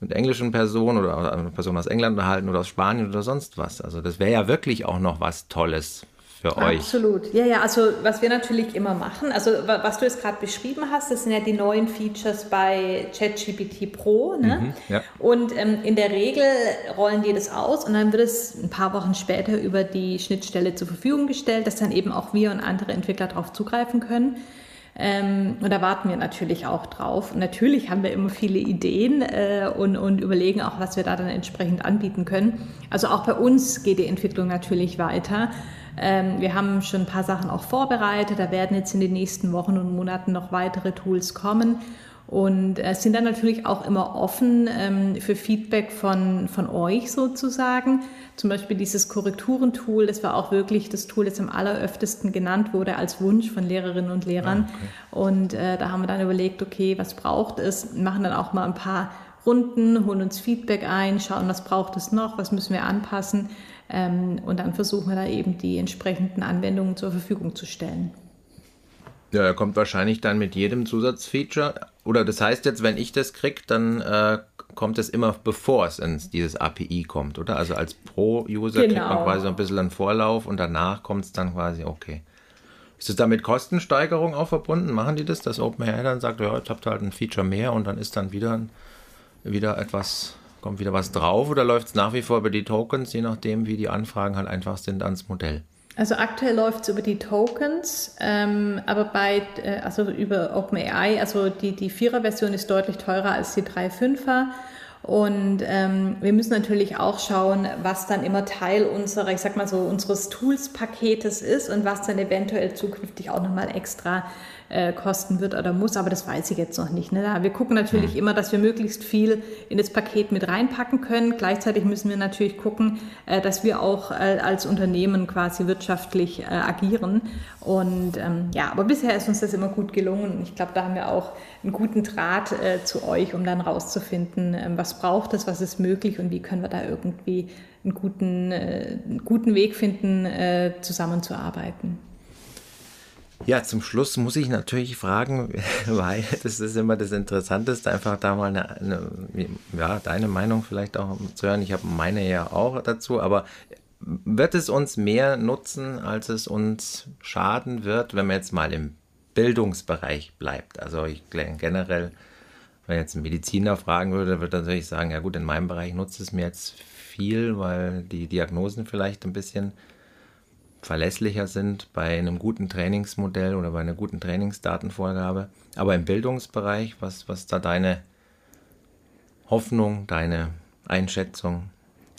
mit englischen Personen oder einer Person aus England unterhalten oder aus Spanien oder sonst was. Also das wäre ja wirklich auch noch was Tolles für euch. Absolut. Ja, ja, also was wir natürlich immer machen, also was du jetzt gerade beschrieben hast, das sind ja die neuen Features bei ChatGPT Pro. Ne? Mhm, ja. Und ähm, in der Regel rollen die das aus und dann wird es ein paar Wochen später über die Schnittstelle zur Verfügung gestellt, dass dann eben auch wir und andere Entwickler darauf zugreifen können. Ähm, und da warten wir natürlich auch drauf. Und natürlich haben wir immer viele Ideen äh, und, und überlegen auch, was wir da dann entsprechend anbieten können. Also auch bei uns geht die Entwicklung natürlich weiter. Ähm, wir haben schon ein paar Sachen auch vorbereitet. Da werden jetzt in den nächsten Wochen und Monaten noch weitere Tools kommen. Und äh, sind dann natürlich auch immer offen ähm, für Feedback von, von euch sozusagen. Zum Beispiel dieses Korrekturentool, das war auch wirklich das Tool, das am alleröftesten genannt wurde als Wunsch von Lehrerinnen und Lehrern. Ah, okay. Und äh, da haben wir dann überlegt, okay, was braucht es? Machen dann auch mal ein paar Runden, holen uns Feedback ein, schauen, was braucht es noch, was müssen wir anpassen. Ähm, und dann versuchen wir da eben die entsprechenden Anwendungen zur Verfügung zu stellen. Ja, er kommt wahrscheinlich dann mit jedem Zusatzfeature. Oder das heißt jetzt, wenn ich das kriege, dann äh, kommt es immer bevor es in dieses API kommt, oder? Also als Pro-User genau. kriegt man quasi so ein bisschen einen Vorlauf und danach kommt es dann quasi, okay. Ist es da mit Kostensteigerung auch verbunden? Machen die das, dass OpenAI dann sagt, ja, jetzt habt ihr halt ein Feature mehr und dann ist dann wieder, wieder etwas Kommt wieder was drauf oder läuft es nach wie vor über die Tokens, je nachdem, wie die Anfragen halt einfach sind ans Modell? Also aktuell läuft es über die Tokens, ähm, aber bei, äh, also über OpenAI, also die, die Vierer-Version ist deutlich teurer als die 3.5er. Und ähm, wir müssen natürlich auch schauen, was dann immer Teil unserer, ich sag mal so, unseres Tools-Paketes ist und was dann eventuell zukünftig auch nochmal extra äh, kosten wird oder muss, aber das weiß ich jetzt noch nicht. Ne? Wir gucken natürlich mhm. immer, dass wir möglichst viel in das Paket mit reinpacken können. Gleichzeitig müssen wir natürlich gucken, äh, dass wir auch äh, als Unternehmen quasi wirtschaftlich äh, agieren. Und ähm, ja, aber bisher ist uns das immer gut gelungen und ich glaube, da haben wir auch einen guten Draht äh, zu euch, um dann rauszufinden, ähm, was braucht es, was ist möglich und wie können wir da irgendwie einen guten, äh, einen guten Weg finden, zusammenzuarbeiten. Ja, zum Schluss muss ich natürlich fragen, weil das ist immer das Interessanteste, einfach da mal eine, eine ja, deine Meinung vielleicht auch zu hören. Ich habe meine ja auch dazu, aber wird es uns mehr nutzen, als es uns schaden wird, wenn man jetzt mal im Bildungsbereich bleibt? Also ich generell, wenn jetzt ein Mediziner fragen würde, würde er natürlich sagen, ja gut, in meinem Bereich nutzt es mir jetzt viel, weil die Diagnosen vielleicht ein bisschen verlässlicher sind bei einem guten Trainingsmodell oder bei einer guten Trainingsdatenvorgabe. Aber im Bildungsbereich, was, was da deine Hoffnung, deine Einschätzung?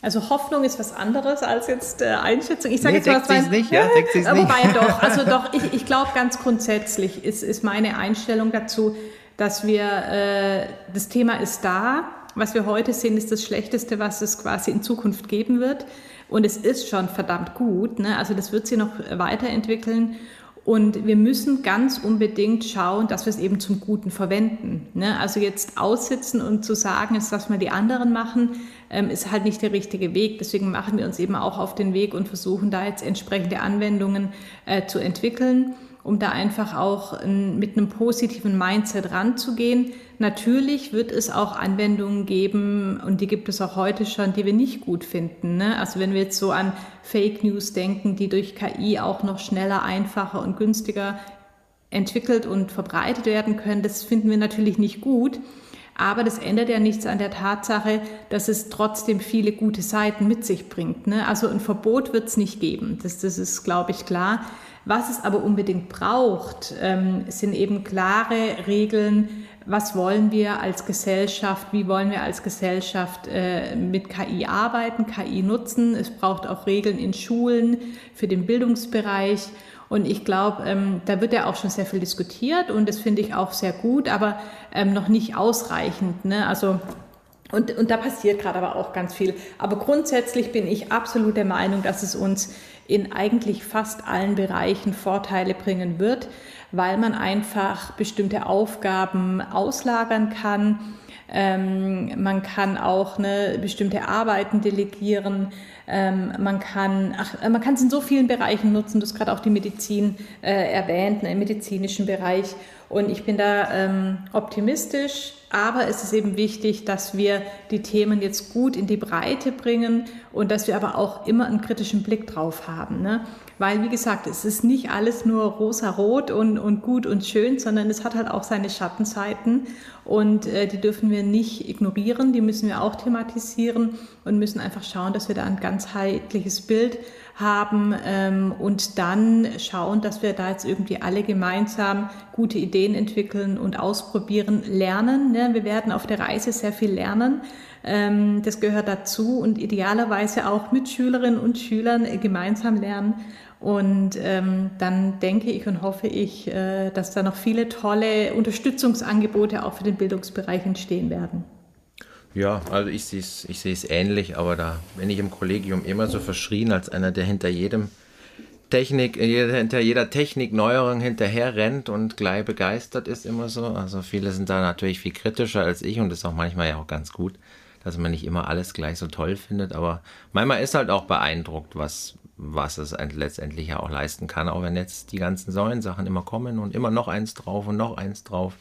Also Hoffnung ist was anderes als jetzt äh, Einschätzung. Ich sage Nee, jetzt mal, was mein, nicht, ja, deckt sich's nicht. Wobei doch, also doch, ich, ich glaube ganz grundsätzlich ist, ist meine Einstellung dazu, dass wir, äh, das Thema ist da. Was wir heute sehen, ist das Schlechteste, was es quasi in Zukunft geben wird. Und es ist schon verdammt gut. Ne? Also das wird sich noch weiterentwickeln. Und wir müssen ganz unbedingt schauen, dass wir es eben zum Guten verwenden. Ne? Also jetzt aussitzen und zu sagen, jetzt lass mal die anderen machen, ähm, ist halt nicht der richtige Weg. Deswegen machen wir uns eben auch auf den Weg und versuchen da jetzt entsprechende Anwendungen äh, zu entwickeln, um da einfach auch mit einem positiven Mindset ranzugehen. Natürlich wird es auch Anwendungen geben, und die gibt es auch heute schon, die wir nicht gut finden. Ne? Also wenn wir jetzt so an Fake News denken, die durch KI auch noch schneller, einfacher und günstiger entwickelt und verbreitet werden können, das finden wir natürlich nicht gut. Aber das ändert ja nichts an der Tatsache, dass es trotzdem viele gute Seiten mit sich bringt. Ne? Also ein Verbot wird es nicht geben. Das, das ist, glaube ich, klar. Was es aber unbedingt braucht, ähm, sind eben klare Regeln. Was wollen wir als Gesellschaft? Wie wollen wir als Gesellschaft äh, mit KI arbeiten, KI nutzen? Es braucht auch Regeln in Schulen für den Bildungsbereich. Und ich glaube, ähm, da wird ja auch schon sehr viel diskutiert und das finde ich auch sehr gut, aber ähm, noch nicht ausreichend. Ne? Also und, und da passiert gerade aber auch ganz viel. Aber grundsätzlich bin ich absolut der Meinung, dass es uns in eigentlich fast allen Bereichen Vorteile bringen wird, weil man einfach bestimmte Aufgaben auslagern kann. Ähm, man kann auch eine bestimmte Arbeiten delegieren. Ähm, man kann, ach, man kann es in so vielen Bereichen nutzen. Du hast gerade auch die Medizin äh, erwähnt, ne, im medizinischen Bereich. Und ich bin da ähm, optimistisch, aber es ist eben wichtig, dass wir die Themen jetzt gut in die Breite bringen und dass wir aber auch immer einen kritischen Blick drauf haben. Ne? Weil, wie gesagt, es ist nicht alles nur rosa-rot und, und gut und schön, sondern es hat halt auch seine Schattenseiten und äh, die dürfen wir nicht ignorieren, die müssen wir auch thematisieren und müssen einfach schauen, dass wir da ein ganzheitliches Bild haben ähm, und dann schauen, dass wir da jetzt irgendwie alle gemeinsam gute Ideen entwickeln und ausprobieren, lernen. Ne? Wir werden auf der Reise sehr viel lernen. Ähm, das gehört dazu und idealerweise auch mit Schülerinnen und Schülern gemeinsam lernen. Und ähm, dann denke ich und hoffe ich, äh, dass da noch viele tolle Unterstützungsangebote auch für den Bildungsbereich entstehen werden. Ja, also ich sehe es ich ähnlich, aber da bin ich im Kollegium immer so verschrien als einer, der hinter jedem Technik, hinter jeder Technikneuerung hinterher rennt und gleich begeistert ist immer so. Also viele sind da natürlich viel kritischer als ich und das ist auch manchmal ja auch ganz gut, dass man nicht immer alles gleich so toll findet, aber manchmal ist halt auch beeindruckt, was, was es letztendlich ja auch leisten kann, auch wenn jetzt die ganzen Säulensachen immer kommen und immer noch eins drauf und noch eins drauf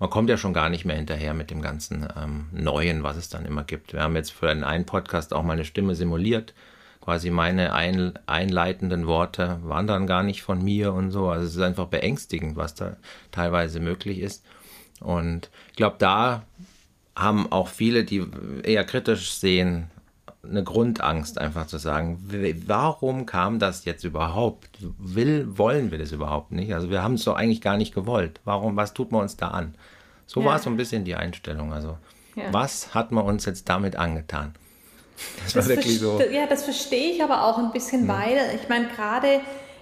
man kommt ja schon gar nicht mehr hinterher mit dem ganzen ähm, Neuen, was es dann immer gibt. Wir haben jetzt für einen, einen Podcast auch mal eine Stimme simuliert. Quasi meine ein, einleitenden Worte waren dann gar nicht von mir und so. Also es ist einfach beängstigend, was da teilweise möglich ist. Und ich glaube, da haben auch viele, die eher kritisch sehen, eine Grundangst, einfach zu sagen, warum kam das jetzt überhaupt? Will, wollen wir das überhaupt nicht? Also wir haben es doch eigentlich gar nicht gewollt. Warum, was tut man uns da an? So Ja. war so ein bisschen die Einstellung. Also, Ja. was hat man uns jetzt damit angetan? Das war Das wirklich so. Ja, das verstehe ich aber auch ein bisschen, weil ich meine, gerade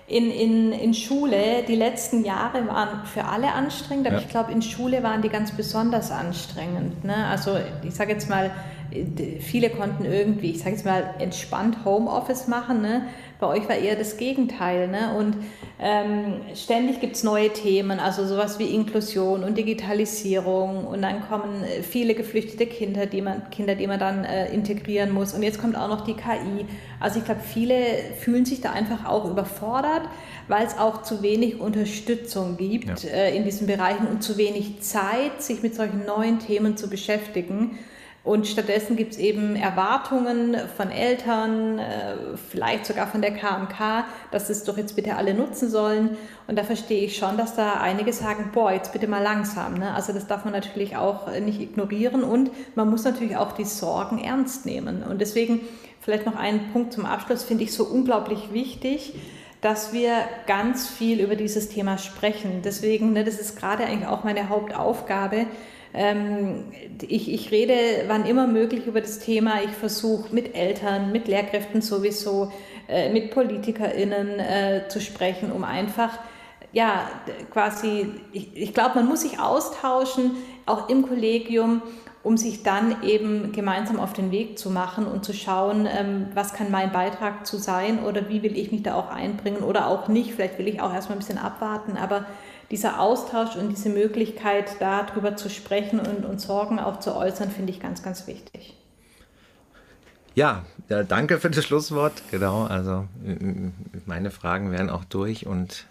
in, in, in Schule, die letzten Jahre waren für alle anstrengend, aber Ja. ich glaube, in Schule waren die ganz besonders anstrengend. Ne? Also ich sage jetzt mal, viele konnten irgendwie, ich sage jetzt mal, entspannt Homeoffice machen. Ne? Bei euch war eher das Gegenteil. Ne? Und ähm, ständig gibt es neue Themen, also sowas wie Inklusion und Digitalisierung. Und dann kommen viele geflüchtete Kinder, die man, Kinder, die man dann äh, integrieren muss. Und jetzt kommt auch noch die KI. Also ich glaube, viele fühlen sich da einfach auch überfordert, weil es auch zu wenig Unterstützung gibt ja. äh, in diesen Bereichen und zu wenig Zeit, sich mit solchen neuen Themen zu beschäftigen. Und stattdessen gibt es eben Erwartungen von Eltern, äh, vielleicht sogar von der KMK, dass es doch jetzt bitte alle nutzen sollen. Und da verstehe ich schon, dass da einige sagen, boah, jetzt bitte mal langsam. Ne? Also das darf man natürlich auch nicht ignorieren und man muss natürlich auch die Sorgen ernst nehmen. Und deswegen vielleicht noch einen Punkt zum Abschluss, finde ich so unglaublich wichtig dass wir ganz viel über dieses Thema sprechen. Deswegen, ne, das ist gerade eigentlich auch meine Hauptaufgabe, ich, ich rede wann immer möglich über das Thema. Ich versuche mit Eltern, mit Lehrkräften sowieso, äh, mit PolitikerInnen äh, zu sprechen, um einfach ja, quasi, ich, ich glaube, man muss sich austauschen, auch im Kollegium, um sich dann eben gemeinsam auf den Weg zu machen und zu schauen, ähm, was kann mein Beitrag zu sein oder wie will ich mich da auch einbringen oder auch nicht. Vielleicht will ich auch erstmal ein bisschen abwarten, aber dieser Austausch und diese Möglichkeit, darüber zu sprechen und, und Sorgen auch zu äußern, finde ich ganz, ganz wichtig. Ja, ja, danke für das Schlusswort. Genau, also meine Fragen wären auch durch und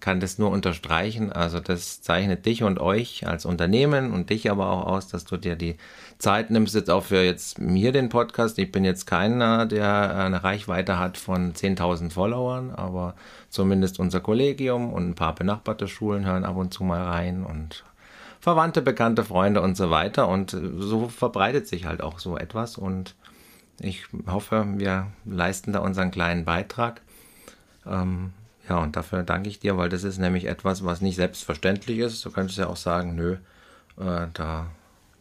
kann das nur unterstreichen. Also das zeichnet dich und euch als Unternehmen und dich aber auch aus, dass du dir die Zeit nimmst jetzt auch für jetzt mir den Podcast. Ich bin jetzt keiner, der eine Reichweite hat von 10.000 Followern, aber zumindest unser Kollegium und ein paar benachbarte Schulen hören ab und zu mal rein und Verwandte, bekannte Freunde und so weiter. Und so verbreitet sich halt auch so etwas und ich hoffe, wir leisten da unseren kleinen Beitrag. Ähm, ja, und dafür danke ich dir, weil das ist nämlich etwas, was nicht selbstverständlich ist. Du könntest ja auch sagen, nö, äh, da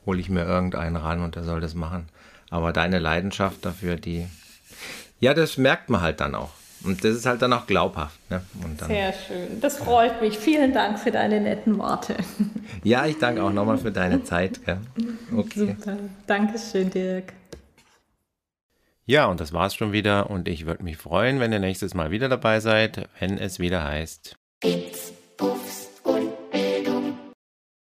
hole ich mir irgendeinen ran und der soll das machen. Aber deine Leidenschaft dafür, die, ja, das merkt man halt dann auch. Und das ist halt dann auch glaubhaft. Ne? Dann, Sehr schön. Das freut mich. Vielen Dank für deine netten Worte. Ja, ich danke auch nochmal für deine Zeit. Gell? Okay. Super. Dankeschön, Dirk. Ja, und das war's schon wieder. Und ich würde mich freuen, wenn ihr nächstes Mal wieder dabei seid, wenn es wieder heißt. Bits.